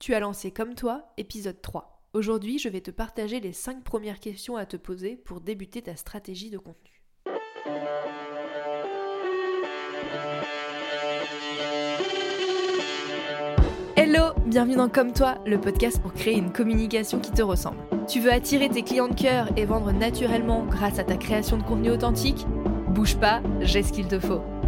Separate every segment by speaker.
Speaker 1: Tu as lancé comme toi, épisode 3. Aujourd'hui, je vais te partager les 5 premières questions à te poser pour débuter ta stratégie de contenu. Hello, bienvenue dans Comme toi, le podcast pour créer une communication qui te ressemble. Tu veux attirer tes clients de cœur et vendre naturellement grâce à ta création de contenu authentique? Bouge pas, j'ai ce qu'il te faut.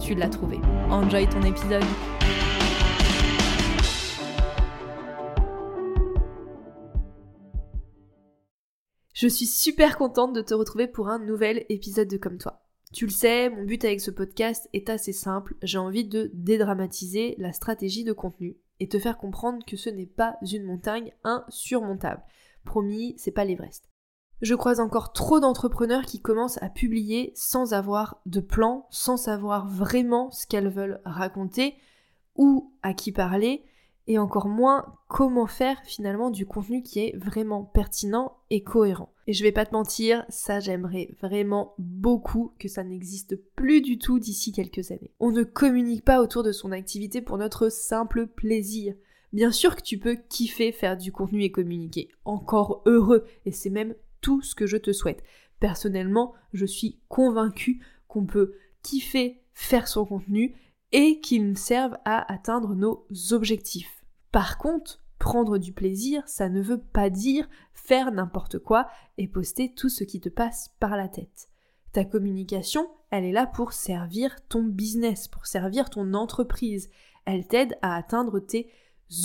Speaker 1: tu l'as trouvé. Enjoy ton épisode. Je suis super contente de te retrouver pour un nouvel épisode de Comme toi. Tu le sais, mon but avec ce podcast est assez simple, j'ai envie de dédramatiser la stratégie de contenu et te faire comprendre que ce n'est pas une montagne insurmontable. Promis, c'est pas l'Everest. Je croise encore trop d'entrepreneurs qui commencent à publier sans avoir de plan, sans savoir vraiment ce qu'elles veulent raconter ou à qui parler, et encore moins comment faire finalement du contenu qui est vraiment pertinent et cohérent. Et je vais pas te mentir, ça j'aimerais vraiment beaucoup que ça n'existe plus du tout d'ici quelques années. On ne communique pas autour de son activité pour notre simple plaisir. Bien sûr que tu peux kiffer faire du contenu et communiquer. Encore heureux. Et c'est même tout ce que je te souhaite. Personnellement, je suis convaincue qu'on peut kiffer faire son contenu et qu'il serve à atteindre nos objectifs. Par contre, prendre du plaisir, ça ne veut pas dire faire n'importe quoi et poster tout ce qui te passe par la tête. Ta communication, elle est là pour servir ton business, pour servir ton entreprise. Elle t'aide à atteindre tes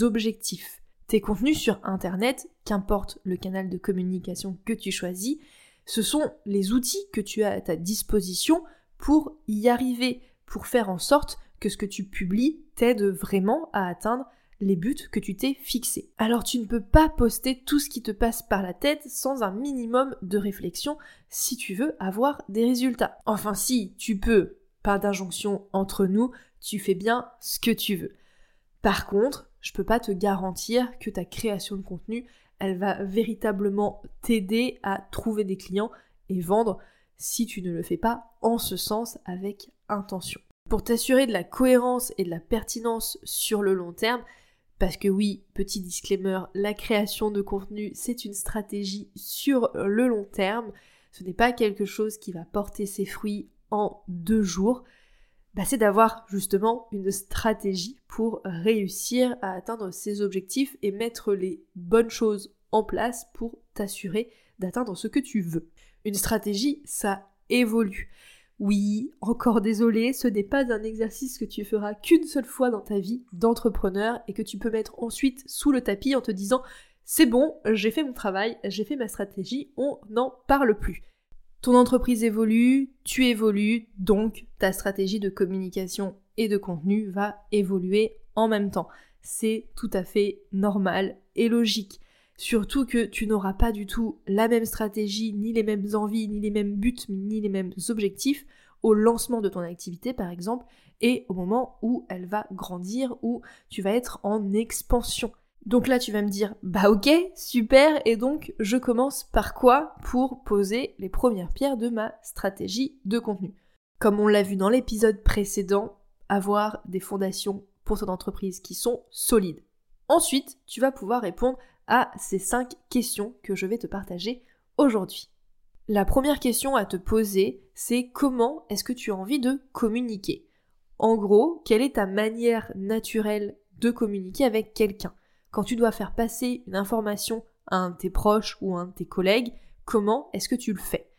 Speaker 1: objectifs. Tes contenus sur Internet, qu'importe le canal de communication que tu choisis, ce sont les outils que tu as à ta disposition pour y arriver, pour faire en sorte que ce que tu publies t'aide vraiment à atteindre les buts que tu t'es fixés. Alors tu ne peux pas poster tout ce qui te passe par la tête sans un minimum de réflexion si tu veux avoir des résultats. Enfin si, tu peux, pas d'injonction entre nous, tu fais bien ce que tu veux. Par contre, je peux pas te garantir que ta création de contenu, elle va véritablement t'aider à trouver des clients et vendre si tu ne le fais pas en ce sens avec intention. Pour t'assurer de la cohérence et de la pertinence sur le long terme, parce que oui, petit disclaimer, la création de contenu, c'est une stratégie sur le long terme. Ce n'est pas quelque chose qui va porter ses fruits en deux jours. Bah, c'est d'avoir justement une stratégie pour réussir à atteindre ses objectifs et mettre les bonnes choses en place pour t'assurer d'atteindre ce que tu veux. Une stratégie, ça évolue. Oui, encore désolé, ce n'est pas un exercice que tu feras qu'une seule fois dans ta vie d'entrepreneur et que tu peux mettre ensuite sous le tapis en te disant c'est bon, j'ai fait mon travail, j'ai fait ma stratégie, on n'en parle plus. Ton entreprise évolue, tu évolues, donc ta stratégie de communication et de contenu va évoluer en même temps. C'est tout à fait normal et logique. Surtout que tu n'auras pas du tout la même stratégie, ni les mêmes envies, ni les mêmes buts, ni les mêmes objectifs au lancement de ton activité par exemple, et au moment où elle va grandir, où tu vas être en expansion. Donc là, tu vas me dire, bah ok, super, et donc je commence par quoi pour poser les premières pierres de ma stratégie de contenu. Comme on l'a vu dans l'épisode précédent, avoir des fondations pour ton entreprise qui sont solides. Ensuite, tu vas pouvoir répondre à ces cinq questions que je vais te partager aujourd'hui. La première question à te poser, c'est comment est-ce que tu as envie de communiquer? En gros, quelle est ta manière naturelle de communiquer avec quelqu'un? Quand tu dois faire passer une information à un de tes proches ou à un de tes collègues, comment est-ce que tu le fais?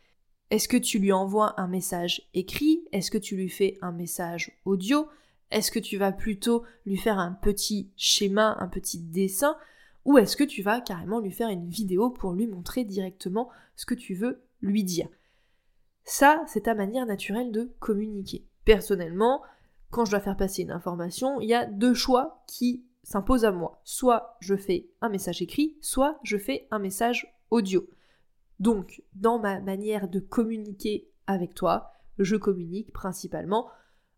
Speaker 1: Est-ce que tu lui envoies un message écrit? Est-ce que tu lui fais un message audio? Est-ce que tu vas plutôt lui faire un petit schéma, un petit dessin? Ou est-ce que tu vas carrément lui faire une vidéo pour lui montrer directement ce que tu veux lui dire? Ça, c'est ta manière naturelle de communiquer. Personnellement, quand je dois faire passer une information, il y a deux choix qui s'impose à moi. Soit je fais un message écrit, soit je fais un message audio. Donc, dans ma manière de communiquer avec toi, je communique principalement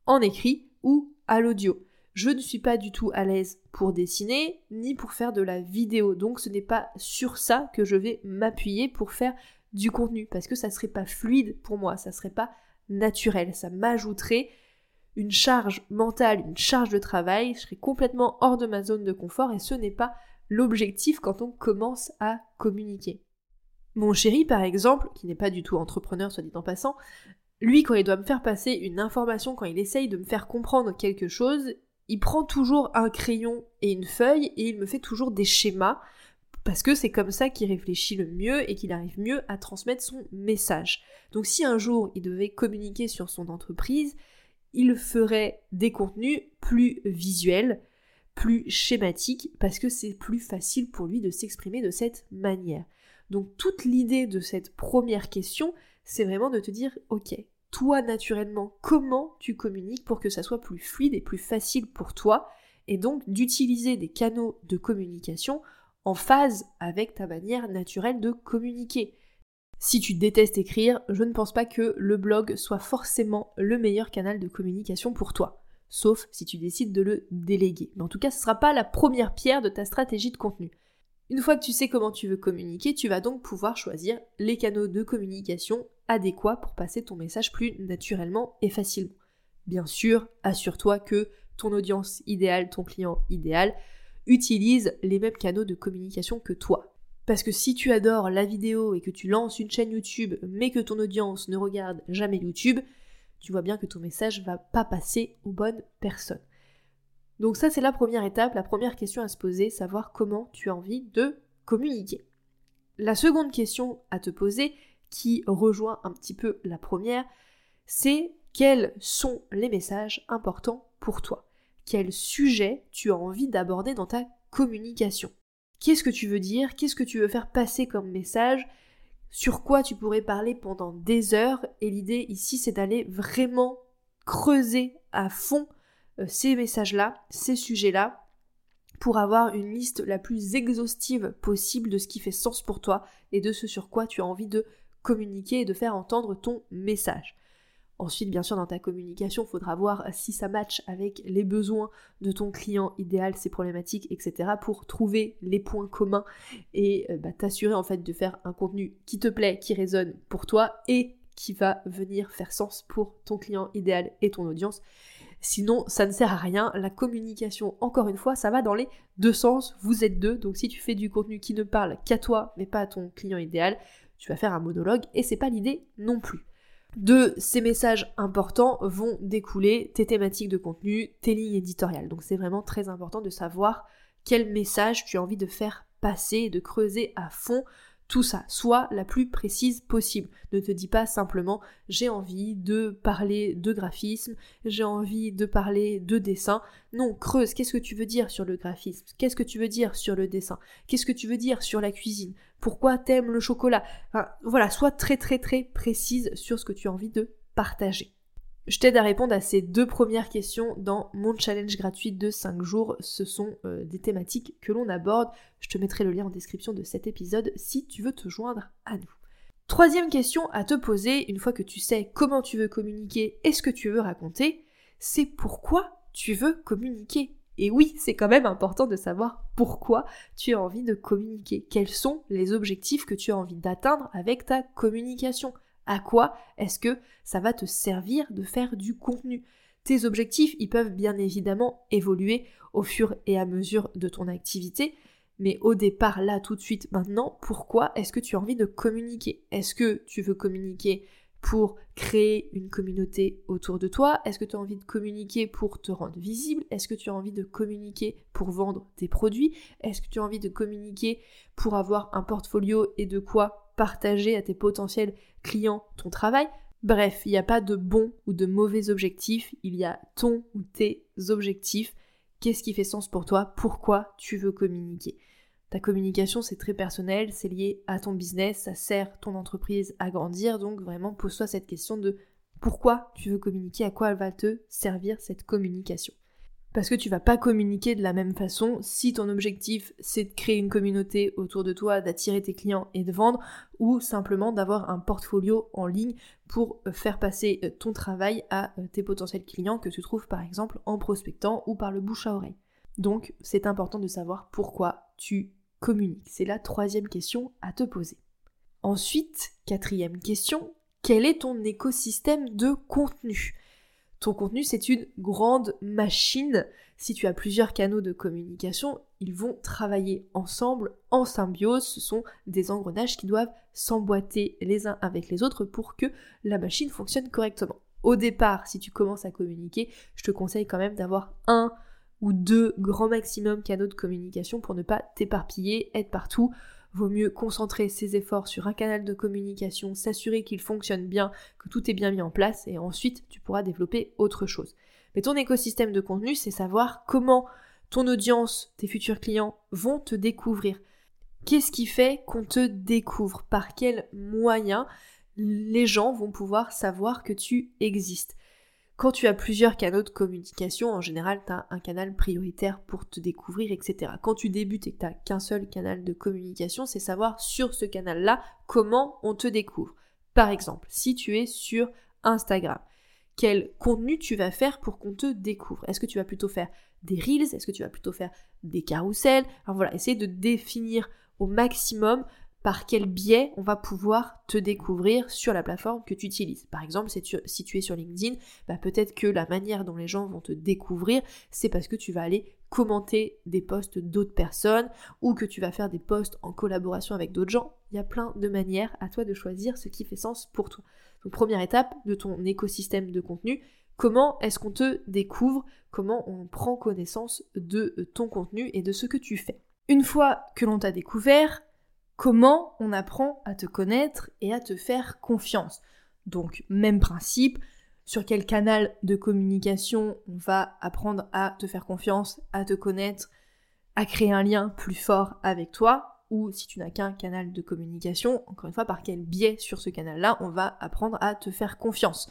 Speaker 1: en écrit ou à l'audio. Je ne suis pas du tout à l'aise pour dessiner ni pour faire de la vidéo. Donc ce n'est pas sur ça que je vais m'appuyer pour faire du contenu parce que ça serait pas fluide pour moi, ça serait pas naturel, ça m'ajouterait une charge mentale, une charge de travail, je serais complètement hors de ma zone de confort et ce n'est pas l'objectif quand on commence à communiquer. Mon chéri, par exemple, qui n'est pas du tout entrepreneur, soit dit en passant, lui, quand il doit me faire passer une information, quand il essaye de me faire comprendre quelque chose, il prend toujours un crayon et une feuille et il me fait toujours des schémas parce que c'est comme ça qu'il réfléchit le mieux et qu'il arrive mieux à transmettre son message. Donc si un jour il devait communiquer sur son entreprise, il ferait des contenus plus visuels, plus schématiques, parce que c'est plus facile pour lui de s'exprimer de cette manière. Donc toute l'idée de cette première question, c'est vraiment de te dire, ok, toi naturellement, comment tu communiques pour que ça soit plus fluide et plus facile pour toi, et donc d'utiliser des canaux de communication en phase avec ta manière naturelle de communiquer. Si tu détestes écrire, je ne pense pas que le blog soit forcément le meilleur canal de communication pour toi, sauf si tu décides de le déléguer. Mais en tout cas, ce ne sera pas la première pierre de ta stratégie de contenu. Une fois que tu sais comment tu veux communiquer, tu vas donc pouvoir choisir les canaux de communication adéquats pour passer ton message plus naturellement et facilement. Bien sûr, assure-toi que ton audience idéale, ton client idéal, utilise les mêmes canaux de communication que toi. Parce que si tu adores la vidéo et que tu lances une chaîne YouTube mais que ton audience ne regarde jamais YouTube, tu vois bien que ton message va pas passer aux bonnes personnes. Donc ça c'est la première étape, la première question à se poser, savoir comment tu as envie de communiquer. La seconde question à te poser, qui rejoint un petit peu la première, c'est quels sont les messages importants pour toi? Quel sujet tu as envie d'aborder dans ta communication? Qu'est-ce que tu veux dire Qu'est-ce que tu veux faire passer comme message Sur quoi tu pourrais parler pendant des heures Et l'idée ici, c'est d'aller vraiment creuser à fond euh, ces messages-là, ces sujets-là, pour avoir une liste la plus exhaustive possible de ce qui fait sens pour toi et de ce sur quoi tu as envie de communiquer et de faire entendre ton message. Ensuite, bien sûr, dans ta communication, il faudra voir si ça match avec les besoins de ton client idéal, ses problématiques, etc. pour trouver les points communs et euh, bah, t'assurer en fait de faire un contenu qui te plaît, qui résonne pour toi et qui va venir faire sens pour ton client idéal et ton audience. Sinon, ça ne sert à rien. La communication, encore une fois, ça va dans les deux sens. Vous êtes deux, donc si tu fais du contenu qui ne parle qu'à toi, mais pas à ton client idéal, tu vas faire un monologue et c'est pas l'idée non plus. De ces messages importants vont découler tes thématiques de contenu, tes lignes éditoriales. Donc c'est vraiment très important de savoir quel message tu as envie de faire passer de creuser à fond tout ça, soit la plus précise possible. Ne te dis pas simplement j'ai envie de parler de graphisme, j'ai envie de parler de dessin. Non, creuse, qu'est-ce que tu veux dire sur le graphisme? Qu'est-ce que tu veux dire sur le dessin? Qu'est-ce que tu veux dire sur la cuisine? Pourquoi t'aimes le chocolat? Voilà, sois très très très précise sur ce que tu as envie de partager. Je t'aide à répondre à ces deux premières questions dans mon challenge gratuit de 5 jours. Ce sont euh, des thématiques que l'on aborde. Je te mettrai le lien en description de cet épisode si tu veux te joindre à nous. Troisième question à te poser, une fois que tu sais comment tu veux communiquer et ce que tu veux raconter, c'est pourquoi tu veux communiquer? Et oui, c'est quand même important de savoir pourquoi tu as envie de communiquer. Quels sont les objectifs que tu as envie d'atteindre avec ta communication? À quoi est-ce que ça va te servir de faire du contenu? Tes objectifs, ils peuvent bien évidemment évoluer au fur et à mesure de ton activité, mais au départ, là, tout de suite, maintenant, pourquoi est-ce que tu as envie de communiquer? Est-ce que tu veux communiquer pour créer une communauté autour de toi? Est-ce que tu as envie de communiquer pour te rendre visible? Est-ce que tu as envie de communiquer pour vendre tes produits? Est-ce que tu as envie de communiquer pour avoir un portfolio et de quoi partager à tes potentiels clients ton travail. Bref, il n'y a pas de bon ou de mauvais objectifs, il y a ton ou tes objectifs. Qu'est-ce qui fait sens pour toi? Pourquoi tu veux communiquer? Ta communication, c'est très personnel, c'est lié à ton business, ça sert ton entreprise à grandir, donc vraiment pose-toi cette question de pourquoi tu veux communiquer, à quoi va te servir cette communication. Parce que tu vas pas communiquer de la même façon si ton objectif c'est de créer une communauté autour de toi, d'attirer tes clients et de vendre, ou simplement d'avoir un portfolio en ligne pour euh, faire passer euh, ton travail à euh, tes potentiels clients que tu trouves par exemple en prospectant ou par le bouche à oreille. Donc c'est important de savoir pourquoi tu communiques. C'est la troisième question à te poser. Ensuite, quatrième question, quel est ton écosystème de contenu? Ton contenu, c'est une grande machine. Si tu as plusieurs canaux de communication, ils vont travailler ensemble en symbiose. Ce sont des engrenages qui doivent s'emboîter les uns avec les autres pour que la machine fonctionne correctement. Au départ, si tu commences à communiquer, je te conseille quand même d'avoir un ou deux grands maximum canaux de communication pour ne pas t'éparpiller, être partout vaut mieux concentrer ses efforts sur un canal de communication, s'assurer qu'il fonctionne bien, que tout est bien mis en place, et ensuite tu pourras développer autre chose. Mais ton écosystème de contenu, c'est savoir comment ton audience, tes futurs clients vont te découvrir. Qu'est-ce qui fait qu'on te découvre? Par quels moyens les gens vont pouvoir savoir que tu existes? Quand tu as plusieurs canaux de communication, en général, tu as un canal prioritaire pour te découvrir, etc. Quand tu débutes et que tu n'as qu'un seul canal de communication, c'est savoir sur ce canal-là comment on te découvre. Par exemple, si tu es sur Instagram, quel contenu tu vas faire pour qu'on te découvre? Est-ce que tu vas plutôt faire des reels? Est-ce que tu vas plutôt faire des carousels? Alors voilà, essayer de définir au maximum par quel biais on va pouvoir te découvrir sur la plateforme que tu utilises. Par exemple, si tu, es sur LinkedIn, bah, peut-être que la manière dont les gens vont te découvrir, c'est parce que tu vas aller commenter des posts d'autres personnes ou que tu vas faire des posts en collaboration avec d'autres gens. Il y a plein de manières à toi de choisir ce qui fait sens pour toi. Donc première étape de ton écosystème de contenu, comment est-ce qu'on te découvre, comment on prend connaissance de ton contenu et de ce que tu fais? Une fois que l'on t'a découvert, comment on apprend à te connaître et à te faire confiance. Donc même principe, sur quel canal de communication on va apprendre à te faire confiance, à te connaître, à créer un lien plus fort avec toi, ou si tu n'as qu'un canal de communication, encore une fois, par quel biais sur ce canal-là on va apprendre à te faire confiance.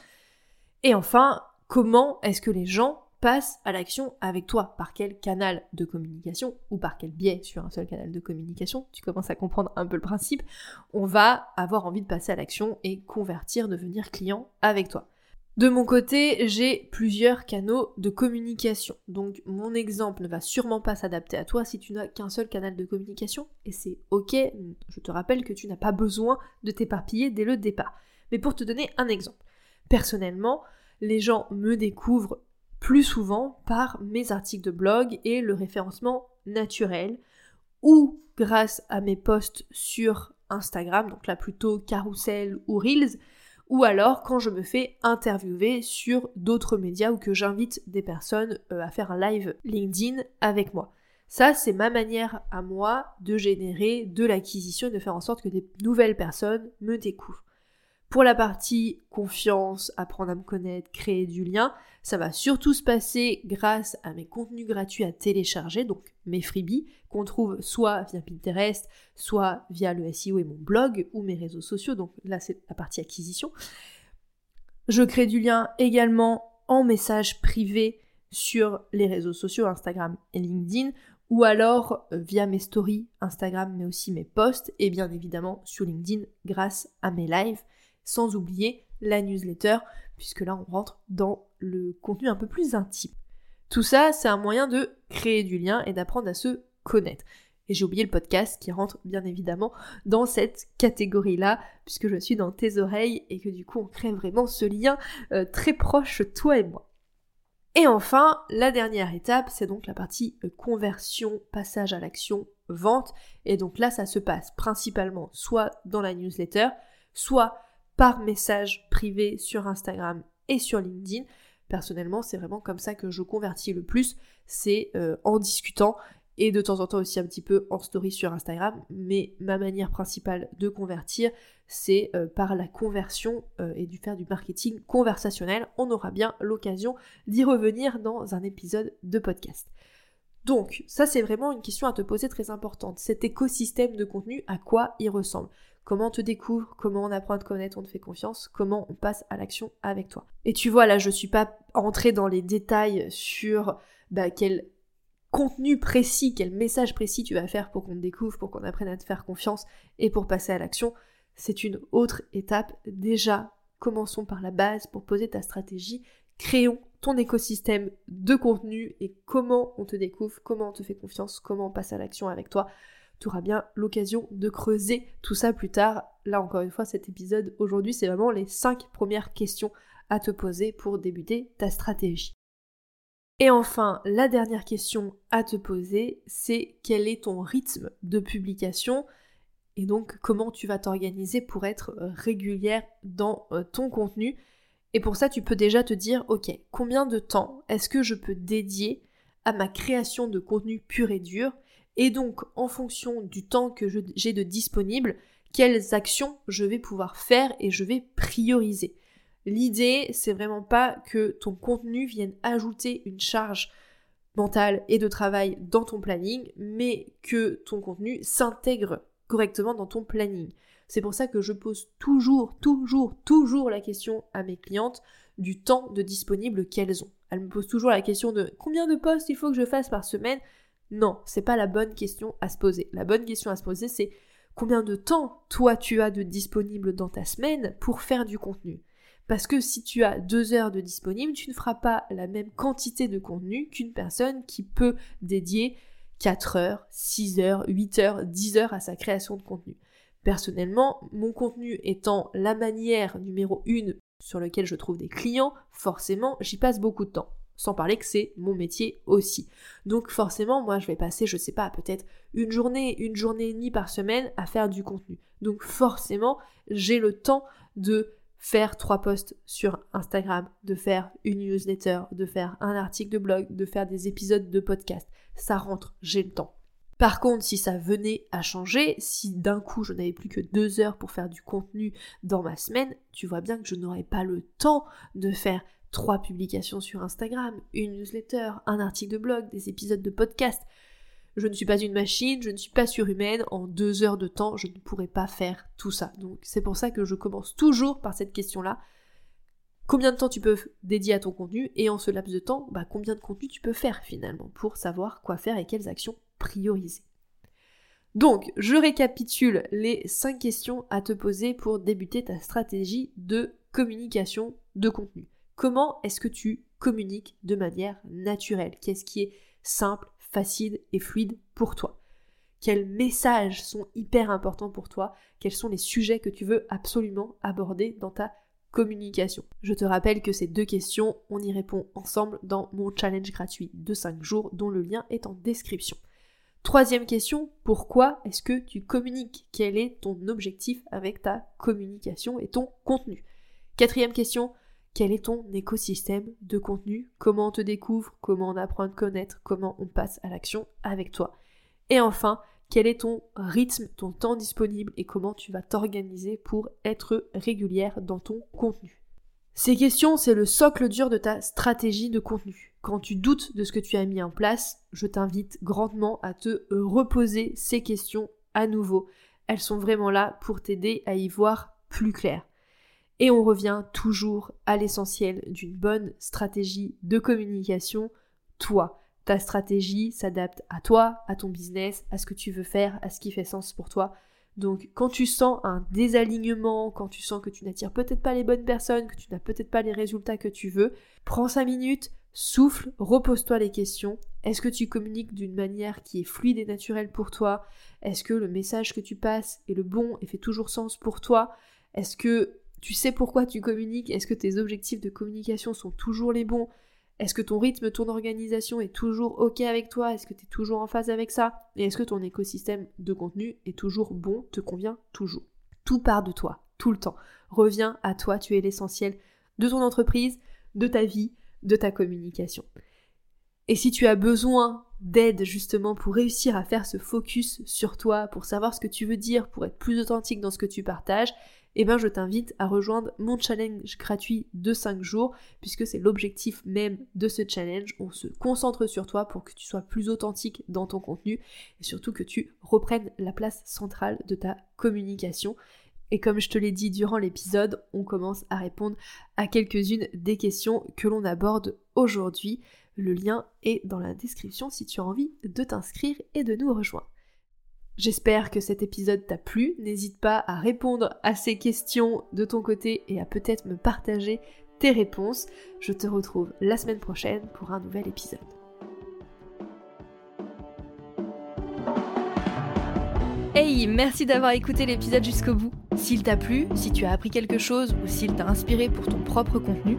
Speaker 1: Et enfin, comment est-ce que les gens passe à l'action avec toi. Par quel canal de communication ou par quel biais sur un seul canal de communication, tu commences à comprendre un peu le principe, on va avoir envie de passer à l'action et convertir, devenir client avec toi. De mon côté, j'ai plusieurs canaux de communication. Donc mon exemple ne va sûrement pas s'adapter à toi si tu n'as qu'un seul canal de communication. Et c'est ok, je te rappelle que tu n'as pas besoin de t'éparpiller dès le départ. Mais pour te donner un exemple, personnellement, les gens me découvrent plus souvent par mes articles de blog et le référencement naturel ou grâce à mes posts sur Instagram, donc là plutôt carousel ou reels, ou alors quand je me fais interviewer sur d'autres médias ou que j'invite des personnes euh, à faire un live LinkedIn avec moi. Ça, c'est ma manière à moi de générer de l'acquisition et de faire en sorte que des nouvelles personnes me découvrent. Pour la partie confiance, apprendre à me connaître, créer du lien, ça va surtout se passer grâce à mes contenus gratuits à télécharger, donc mes freebies, qu'on trouve soit via Pinterest, soit via le SEO et mon blog ou mes réseaux sociaux, donc là c'est la partie acquisition. Je crée du lien également en message privé sur les réseaux sociaux, Instagram et LinkedIn, ou alors euh, via mes stories Instagram, mais aussi mes posts, et bien évidemment sur LinkedIn grâce à mes lives sans oublier la newsletter, puisque là on rentre dans le contenu un peu plus intime. Tout ça, c'est un moyen de créer du lien et d'apprendre à se connaître. Et j'ai oublié le podcast qui rentre bien évidemment dans cette catégorie-là, puisque je suis dans tes oreilles et que du coup on crée vraiment ce lien euh, très proche, toi et moi. Et enfin, la dernière étape, c'est donc la partie euh, conversion, passage à l'action, vente. Et donc là, ça se passe principalement soit dans la newsletter, soit par message privé sur Instagram et sur LinkedIn. Personnellement, c'est vraiment comme ça que je convertis le plus, c'est euh, en discutant et de temps en temps aussi un petit peu en story sur Instagram. Mais ma manière principale de convertir, c'est euh, par la conversion euh, et du faire du marketing conversationnel. On aura bien l'occasion d'y revenir dans un épisode de podcast. Donc, ça c'est vraiment une question à te poser très importante. Cet écosystème de contenu, à quoi il ressemble? Comment on te découvre, comment on apprend à te connaître, on te fait confiance, comment on passe à l'action avec toi. Et tu vois, là, je suis pas entrée dans les détails sur bah, quel contenu précis, quel message précis tu vas faire pour qu'on te découvre, pour qu'on apprenne à te faire confiance et pour passer à l'action, c'est une autre étape. Déjà, commençons par la base pour poser ta stratégie. Créons ton écosystème de contenu et comment on te découvre, comment on te fait confiance, comment on passe à l'action avec toi. Tu auras bien l'occasion de creuser tout ça plus tard. Là encore une fois, cet épisode aujourd'hui, c'est vraiment les 5 premières questions à te poser pour débuter ta stratégie. Et enfin, la dernière question à te poser, c'est quel est ton rythme de publication et donc comment tu vas t'organiser pour être euh, régulière dans euh, ton contenu. Et pour ça, tu peux déjà te dire, ok, combien de temps est-ce que je peux dédier à ma création de contenu pur et dur Et donc, en fonction du temps que j'ai de disponible, quelles actions je vais pouvoir faire et je vais prioriser. L'idée, c'est vraiment pas que ton contenu vienne ajouter une charge mentale et de travail dans ton planning, mais que ton contenu s'intègre correctement dans ton planning. C'est pour ça que je pose toujours, toujours, toujours la question à mes clientes du temps de disponible qu'elles ont. Elles me posent toujours la question de combien de postes il faut que je fasse par semaine. Non, c'est pas la bonne question à se poser. La bonne question à se poser, c'est combien de temps toi tu as de disponible dans ta semaine pour faire du contenu? Parce que si tu as deux heures de disponible, tu ne feras pas la même quantité de contenu qu'une personne qui peut dédier 4 heures, 6 heures, 8 heures, 10 heures à sa création de contenu. Personnellement, mon contenu étant la manière numéro 1 sur laquelle je trouve des clients, forcément, j'y passe beaucoup de temps. Sans parler que c'est mon métier aussi. Donc forcément, moi, je vais passer, je sais pas, peut-être une journée, une journée et demie par semaine à faire du contenu. Donc forcément, j'ai le temps de faire trois posts sur Instagram, de faire une newsletter, de faire un article de blog, de faire des épisodes de podcast. Ça rentre, j'ai le temps. Par contre, si ça venait à changer, si d'un coup je n'avais plus que deux heures pour faire du contenu dans ma semaine, tu vois bien que je n'aurais pas le temps de faire trois publications sur Instagram, une newsletter, un article de blog, des épisodes de podcast. Je ne suis pas une machine, je ne suis pas surhumaine, en deux heures de temps, je ne pourrais pas faire tout ça. Donc c'est pour ça que je commence toujours par cette question-là. Combien de temps tu peux dédier à ton contenu et en ce laps de temps, bah, combien de contenu tu peux faire finalement pour savoir quoi faire et quelles actions prioriser? Donc, je récapitule les cinq questions à te poser pour débuter ta stratégie de communication de contenu. Comment est-ce que tu communiques de manière naturelle? Qu'est-ce qui est simple, facile et fluide pour toi? Quels messages sont hyper importants pour toi? Quels sont les sujets que tu veux absolument aborder dans ta communication? Je te rappelle que ces deux questions, on y répond ensemble dans mon challenge gratuit de 5 jours dont le lien est en description. Troisième question, pourquoi est-ce que tu communiques? Quel est ton objectif avec ta communication et ton contenu? Quatrième question, quel est ton écosystème de contenu, comment on te découvre, comment on apprend à connaître, comment on passe à l'action avec toi? Et enfin, quel est ton rythme, ton temps disponible et comment tu vas t'organiser pour être régulière dans ton contenu? Ces questions, c'est le socle dur de ta stratégie de contenu. Quand tu doutes de ce que tu as mis en place, je t'invite grandement à te reposer ces questions à nouveau. Elles sont vraiment là pour t'aider à y voir plus clair. Et on revient toujours à l'essentiel d'une bonne stratégie de communication, toi. Ta stratégie s'adapte à toi, à ton business, à ce que tu veux faire, à ce qui fait sens pour toi. Donc quand tu sens un désalignement, quand tu sens que tu n'attires peut-être pas les bonnes personnes, que tu n'as peut-être pas les résultats que tu veux, prends 5 minutes, souffle, repose-toi les questions. Est-ce que tu communiques d'une manière qui est fluide et naturelle pour toi? Est-ce que le message que tu passes est le bon et fait toujours sens pour toi? Est-ce que tu sais pourquoi tu communiques? Est-ce que tes objectifs de communication sont toujours les bons? Est-ce que ton rythme, ton organisation est toujours OK avec toi? Est-ce que tu es toujours en phase avec ça? Et est-ce que ton écosystème de contenu est toujours bon, te convient toujours? Tout part de toi, tout le temps. Reviens à toi, tu es l'essentiel de ton entreprise, de ta vie, de ta communication. Et si tu as besoin d'aide justement pour réussir à faire ce focus sur toi, pour savoir ce que tu veux dire, pour être plus authentique dans ce que tu partages, eh ben je t'invite à rejoindre mon challenge gratuit de 5 jours, puisque c'est l'objectif même de ce challenge. On se concentre sur toi pour que tu sois plus authentique dans ton contenu et surtout que tu reprennes la place centrale de ta communication. Et comme je te l'ai dit durant l'épisode, on commence à répondre à quelques-unes des questions que l'on aborde aujourd'hui. Le lien est dans la description si tu as envie de t'inscrire et de nous rejoindre. J'espère que cet épisode t'a plu. N'hésite pas à répondre à ces questions de ton côté et à peut-être me partager tes réponses. Je te retrouve la semaine prochaine pour un nouvel épisode. Hey, merci d'avoir écouté l'épisode jusqu'au bout. S'il t'a plu, si tu as appris quelque chose ou s'il t'a inspiré pour ton propre contenu,